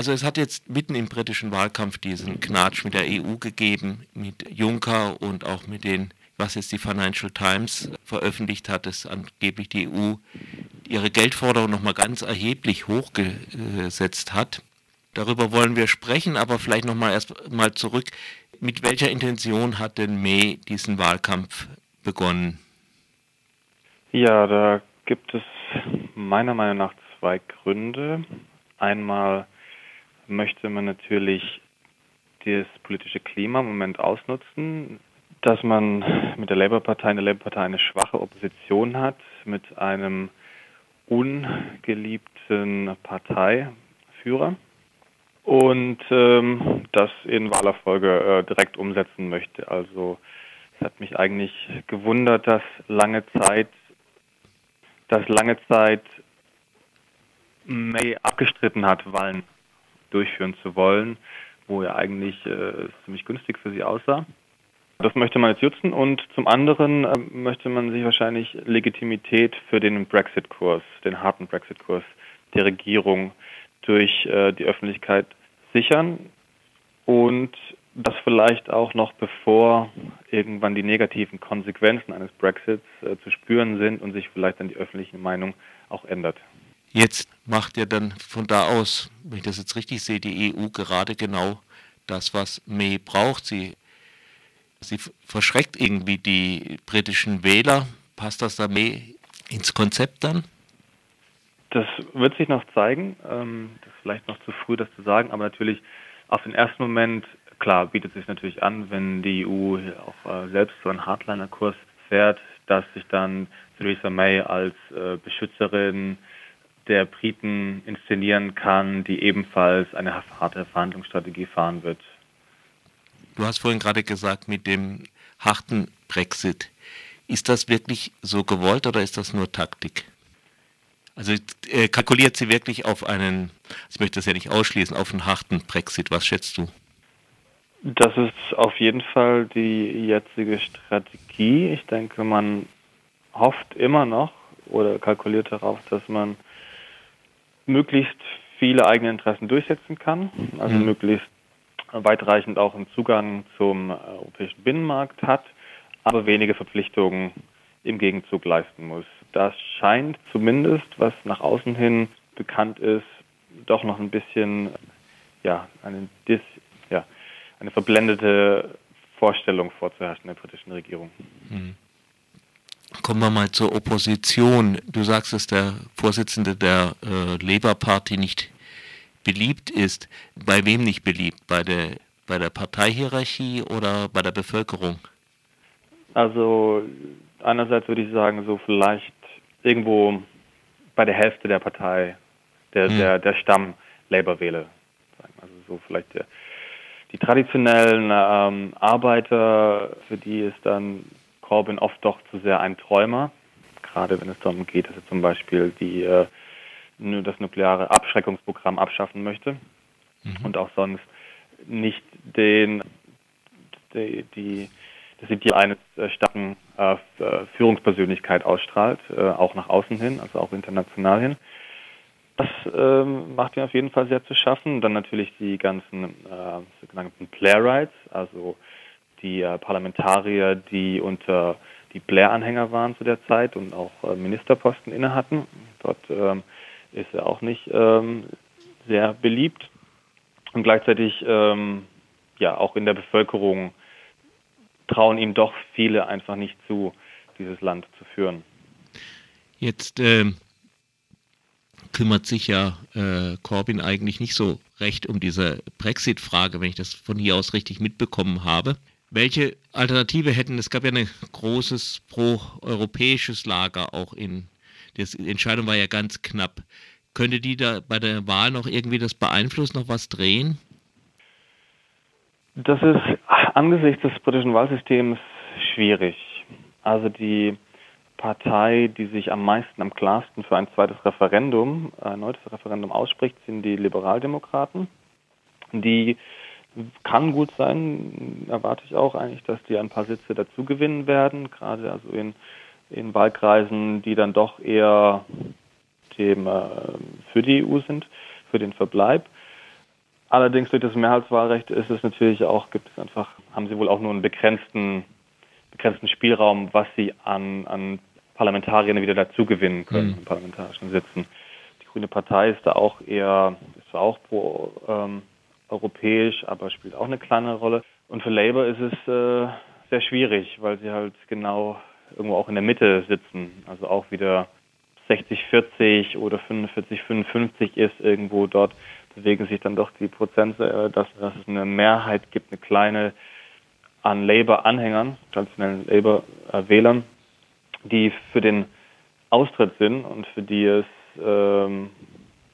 Also es hat jetzt mitten im britischen Wahlkampf diesen Knatsch mit der EU gegeben, mit Juncker und auch mit den, was jetzt die Financial Times veröffentlicht hat, dass angeblich die EU ihre Geldforderung nochmal ganz erheblich hochgesetzt hat. Darüber wollen wir sprechen, aber vielleicht nochmal erst mal zurück. Mit welcher Intention hat denn May diesen Wahlkampf begonnen? Ja, da gibt es meiner Meinung nach zwei Gründe. Einmal möchte man natürlich das politische Klima im Moment ausnutzen, dass man mit der Labour-Partei, in der Labour-Partei eine schwache Opposition hat, mit einem ungeliebten Parteiführer und ähm, das in Wahlerfolge äh, direkt umsetzen möchte. Also es hat mich eigentlich gewundert, dass lange Zeit, dass lange Zeit May abgestritten hat, Wahlen durchführen zu wollen, wo er eigentlich äh, ziemlich günstig für sie aussah. Das möchte man jetzt nutzen und zum anderen äh, möchte man sich wahrscheinlich Legitimität für den Brexit-Kurs, den harten Brexit-Kurs der Regierung durch äh, die Öffentlichkeit sichern und das vielleicht auch noch bevor irgendwann die negativen Konsequenzen eines Brexits äh, zu spüren sind und sich vielleicht dann die öffentliche Meinung auch ändert. Jetzt macht ja dann von da aus, wenn ich das jetzt richtig sehe, die EU gerade genau das, was May braucht. Sie, sie verschreckt irgendwie die britischen Wähler. Passt das da May ins Konzept dann? Das wird sich noch zeigen. Ähm, das ist vielleicht noch zu früh, das zu sagen, aber natürlich auf den ersten Moment, klar, bietet es sich natürlich an, wenn die EU auch äh, selbst so einen Hardliner-Kurs fährt, dass sich dann Theresa May als äh, Beschützerin der Briten inszenieren kann, die ebenfalls eine harte Verhandlungsstrategie fahren wird. Du hast vorhin gerade gesagt, mit dem harten Brexit. Ist das wirklich so gewollt oder ist das nur Taktik? Also äh, kalkuliert sie wirklich auf einen, ich möchte das ja nicht ausschließen, auf einen harten Brexit. Was schätzt du? Das ist auf jeden Fall die jetzige Strategie. Ich denke, man hofft immer noch oder kalkuliert darauf, dass man möglichst viele eigene Interessen durchsetzen kann, also mhm. möglichst weitreichend auch einen Zugang zum europäischen Binnenmarkt hat, aber wenige Verpflichtungen im Gegenzug leisten muss. Das scheint zumindest, was nach außen hin bekannt ist, doch noch ein bisschen ja, eine, Dis, ja, eine verblendete Vorstellung vorzuherrschen der britischen Regierung. Mhm. Kommen wir mal zur Opposition. Du sagst, dass der Vorsitzende der äh, Labour Party nicht beliebt ist. Bei wem nicht beliebt? Bei der, bei der Parteihierarchie oder bei der Bevölkerung? Also einerseits würde ich sagen, so vielleicht irgendwo bei der Hälfte der Partei, der, hm. der, der Stamm Labour-Wähler. Also so vielleicht der, die traditionellen ähm, Arbeiter, für die ist dann Corbyn oft doch zu sehr ein Träumer, gerade wenn es darum geht, dass er zum Beispiel die, äh, das nukleare Abschreckungsprogramm abschaffen möchte mhm. und auch sonst nicht den, die, die das Ideal eines äh, starken äh, Führungspersönlichkeit ausstrahlt, äh, auch nach außen hin, also auch international hin. Das ähm, macht ihm auf jeden Fall sehr zu schaffen. Dann natürlich die ganzen äh, sogenannten Playwrights, also die äh, Parlamentarier, die unter die Blair-Anhänger waren zu der Zeit und auch äh, Ministerposten inne hatten. Dort ähm, ist er auch nicht ähm, sehr beliebt und gleichzeitig ähm, ja auch in der Bevölkerung trauen ihm doch viele einfach nicht zu, dieses Land zu führen. Jetzt äh, kümmert sich ja äh, Corbyn eigentlich nicht so recht um diese Brexit-Frage, wenn ich das von hier aus richtig mitbekommen habe. Welche Alternative hätten, es gab ja ein großes pro-europäisches Lager auch in, die Entscheidung war ja ganz knapp. Könnte die da bei der Wahl noch irgendwie das beeinflussen, noch was drehen? Das ist angesichts des britischen Wahlsystems schwierig. Also die Partei, die sich am meisten, am klarsten für ein zweites Referendum, ein neues Referendum ausspricht, sind die Liberaldemokraten. Die kann gut sein, erwarte ich auch eigentlich, dass die ein paar Sitze dazu gewinnen werden, gerade also in, in Wahlkreisen, die dann doch eher dem, äh, für die EU sind, für den Verbleib. Allerdings durch das Mehrheitswahlrecht ist es natürlich auch, gibt es einfach, haben sie wohl auch nur einen begrenzten, begrenzten Spielraum, was sie an, an Parlamentariern wieder dazugewinnen können, mhm. in parlamentarischen Sitzen. Die Grüne Partei ist da auch eher, ist zwar auch pro ähm, europäisch, aber spielt auch eine kleine Rolle. Und für Labour ist es äh, sehr schwierig, weil sie halt genau irgendwo auch in der Mitte sitzen. Also auch wieder 60-40 oder 45-55 ist irgendwo dort bewegen sich dann doch die Prozente, äh, dass, dass es eine Mehrheit gibt, eine kleine an Labour-Anhängern, traditionellen Labour-Wählern, die für den Austritt sind und für die es, ähm,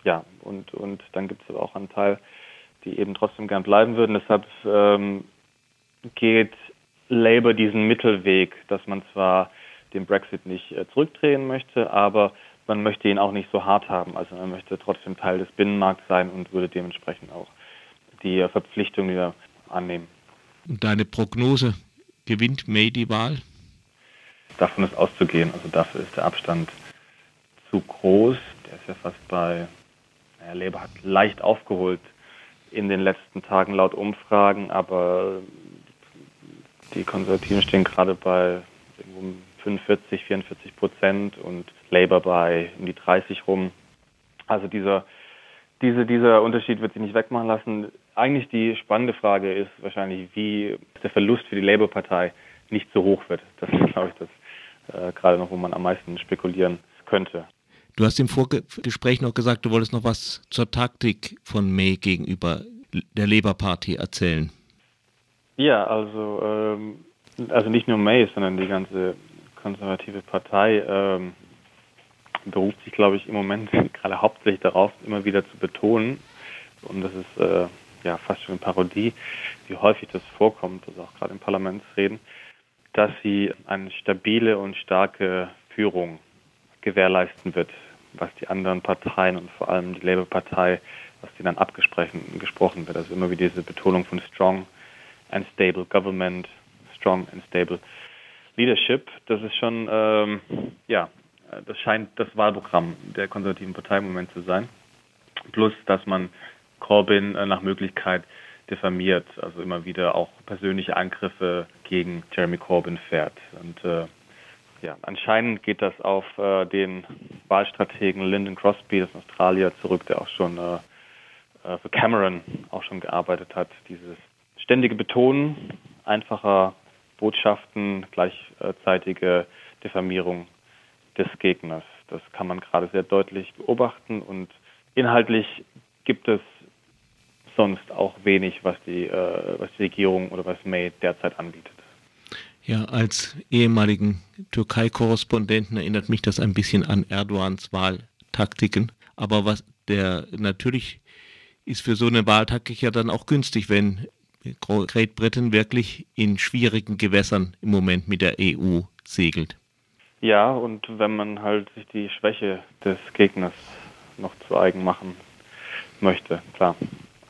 ja, und, und dann gibt es aber auch einen Teil, die eben trotzdem gern bleiben würden. Deshalb ähm, geht Labour diesen Mittelweg, dass man zwar den Brexit nicht äh, zurückdrehen möchte, aber man möchte ihn auch nicht so hart haben. Also man möchte trotzdem Teil des Binnenmarkts sein und würde dementsprechend auch die äh, Verpflichtung wieder annehmen. Und deine Prognose, gewinnt May die Wahl? Davon ist auszugehen. Also dafür ist der Abstand zu groß. Der ist ja fast bei, naja, Labour hat leicht aufgeholt in den letzten Tagen laut Umfragen, aber die Konservativen stehen gerade bei 45, 44 Prozent und Labour bei um die 30 rum. Also dieser, diese, dieser Unterschied wird sich nicht wegmachen lassen. Eigentlich die spannende Frage ist wahrscheinlich, wie der Verlust für die Labour-Partei nicht so hoch wird. Das ist, glaube ich, das äh, gerade noch, wo man am meisten spekulieren könnte. Du hast im Vorgespräch noch gesagt, du wolltest noch was zur Taktik von May gegenüber der Labour Party erzählen. Ja, also, ähm, also nicht nur May, sondern die ganze konservative Partei ähm, beruft sich, glaube ich, im Moment gerade hauptsächlich darauf, immer wieder zu betonen, und das ist äh, ja fast schon eine Parodie, wie häufig das vorkommt, also auch gerade in Parlamentsreden, dass sie eine stabile und starke Führung gewährleisten wird, was die anderen Parteien und vor allem die Labour-Partei, was die dann abgesprochen gesprochen wird. Also immer wieder diese Betonung von strong and stable government, strong and stable Leadership, das ist schon, ähm, ja, das scheint das Wahlprogramm der konservativen Partei im Moment zu sein. Plus, dass man Corbyn äh, nach Möglichkeit diffamiert, also immer wieder auch persönliche Angriffe gegen Jeremy Corbyn fährt. Und äh, ja, anscheinend geht das auf äh, den Wahlstrategen Lyndon Crosby, das Australier, zurück, der auch schon äh, äh, für Cameron auch schon gearbeitet hat. Dieses ständige Betonen einfacher Botschaften, gleichzeitige Diffamierung des Gegners. Das kann man gerade sehr deutlich beobachten und inhaltlich gibt es sonst auch wenig, was die, äh, was die Regierung oder was May derzeit anbietet. Ja, als ehemaligen Türkei-Korrespondenten erinnert mich das ein bisschen an Erdogans Wahltaktiken. Aber was der natürlich ist für so eine Wahltaktik ja dann auch günstig, wenn Great Britain wirklich in schwierigen Gewässern im Moment mit der EU segelt. Ja, und wenn man halt sich die Schwäche des Gegners noch zu eigen machen möchte, klar.